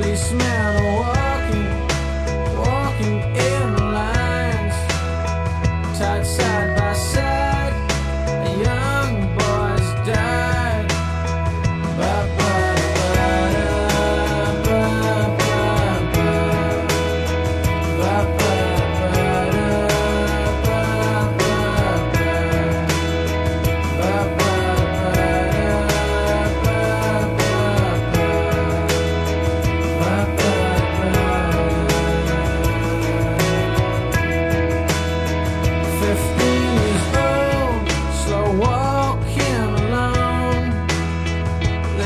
policeman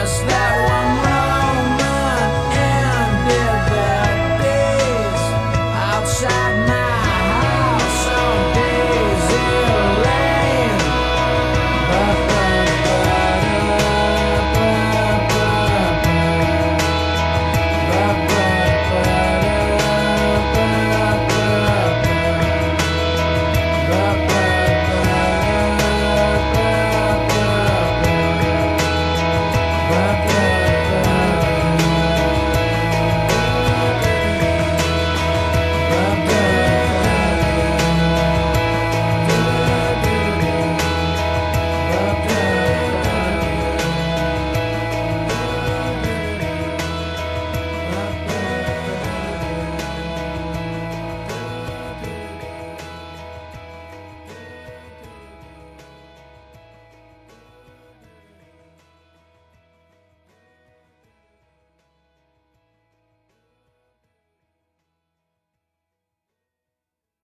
Just that one